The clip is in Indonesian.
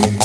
you.